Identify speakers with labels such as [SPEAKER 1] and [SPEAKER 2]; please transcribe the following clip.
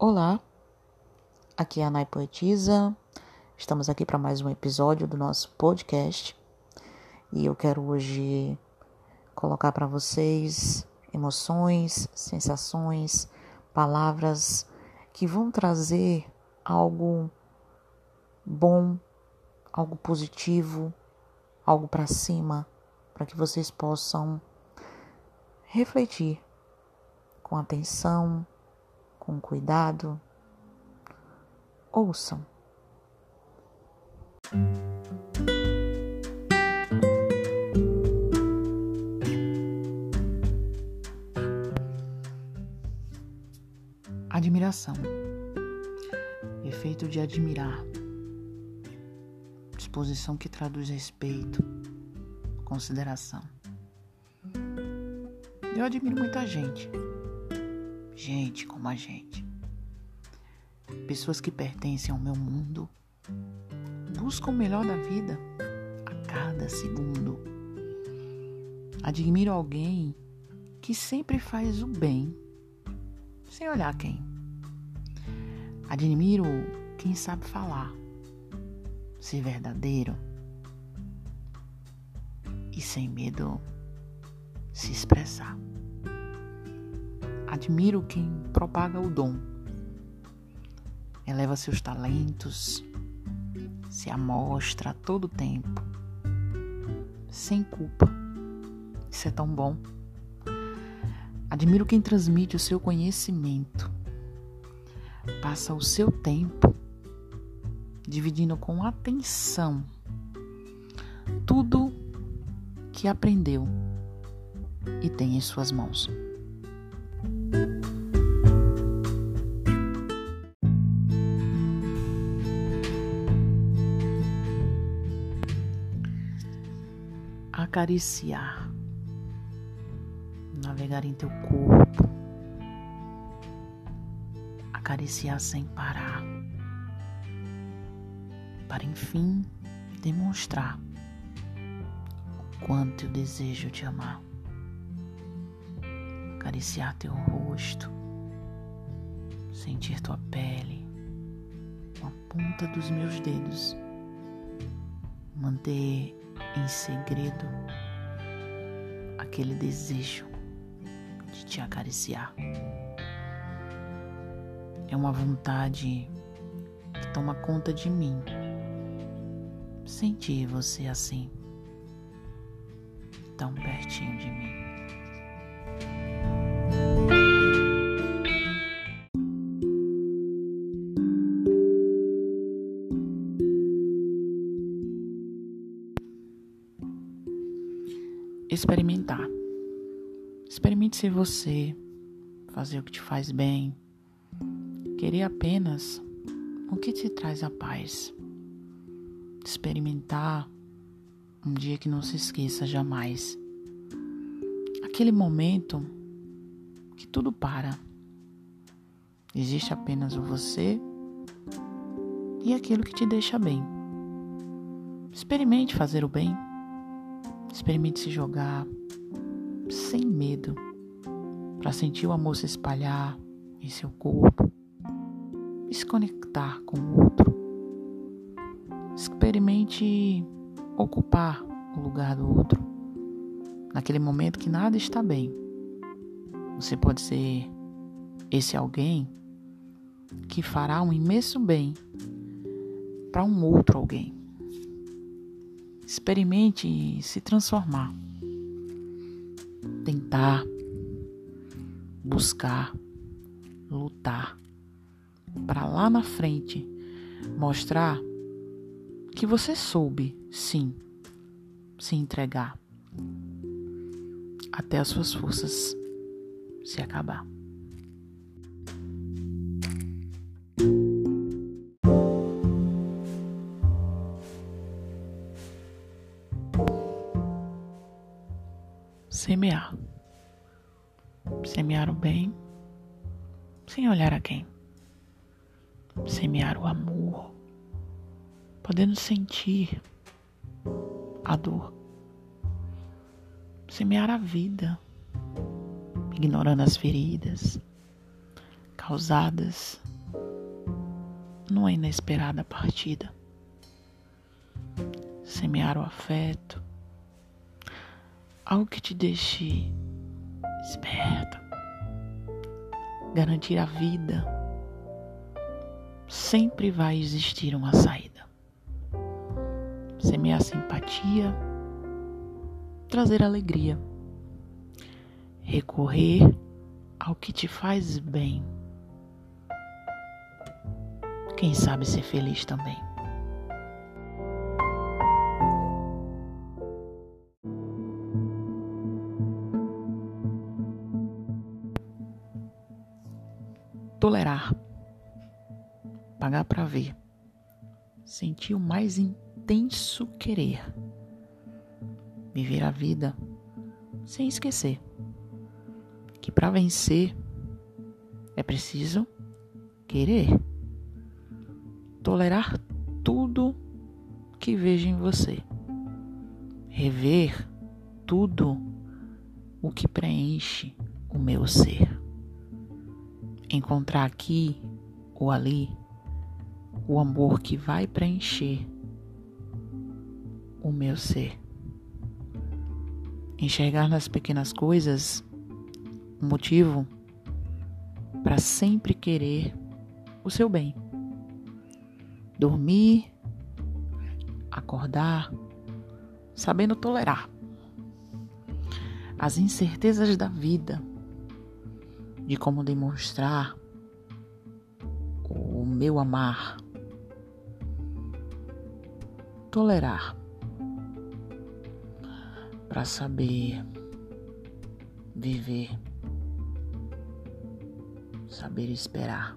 [SPEAKER 1] Olá, aqui é a Nai Poetisa. Estamos aqui para mais um episódio do nosso podcast e eu quero hoje colocar para vocês emoções, sensações, palavras que vão trazer algo bom, algo positivo, algo para cima, para que vocês possam refletir com atenção com cuidado. Ouçam. Admiração. Efeito de admirar. Disposição que traduz respeito, consideração. Eu admiro muita gente gente como a gente. Pessoas que pertencem ao meu mundo buscam o melhor da vida a cada segundo. Admiro alguém que sempre faz o bem, sem olhar quem. Admiro quem sabe falar, ser verdadeiro e sem medo se expressar. Admiro quem propaga o dom, eleva seus talentos, se amostra a todo tempo, sem culpa. Isso é tão bom. Admiro quem transmite o seu conhecimento, passa o seu tempo dividindo com atenção tudo que aprendeu e tem em suas mãos. Acariciar, navegar em teu corpo, acariciar sem parar, para enfim demonstrar o quanto eu desejo te amar acariciar teu rosto, sentir tua pele com a ponta dos meus dedos, manter em segredo aquele desejo de te acariciar. É uma vontade que toma conta de mim. Sentir você assim, tão pertinho de mim. Experimentar. Experimente ser você, fazer o que te faz bem, querer apenas o que te traz a paz. Experimentar um dia que não se esqueça jamais. Aquele momento que tudo para. Existe apenas o você e aquilo que te deixa bem. Experimente fazer o bem. Experimente se jogar sem medo para sentir o amor se espalhar em seu corpo e se conectar com o outro. Experimente ocupar o lugar do outro naquele momento que nada está bem. Você pode ser esse alguém que fará um imenso bem para um outro alguém. Experimente se transformar. Tentar, buscar, lutar. Para lá na frente mostrar que você soube, sim, se entregar até as suas forças se acabar. Semear. Semear o bem, sem olhar a quem. Semear o amor, podendo sentir a dor. Semear a vida, ignorando as feridas causadas numa inesperada partida. Semear o afeto, algo que te deixe esperto, garantir a vida. Sempre vai existir uma saída. Semear simpatia, trazer alegria, recorrer ao que te faz bem. Quem sabe ser feliz também. Tolerar. Pagar para ver. Sentir o mais intenso querer. Viver a vida sem esquecer que para vencer é preciso querer, tolerar tudo que vejo em você, rever tudo o que preenche o meu ser, encontrar aqui ou ali o amor que vai preencher o meu ser. Enxergar nas pequenas coisas um motivo para sempre querer o seu bem. Dormir, acordar, sabendo tolerar as incertezas da vida, de como demonstrar o meu amar. Tolerar para saber viver saber esperar.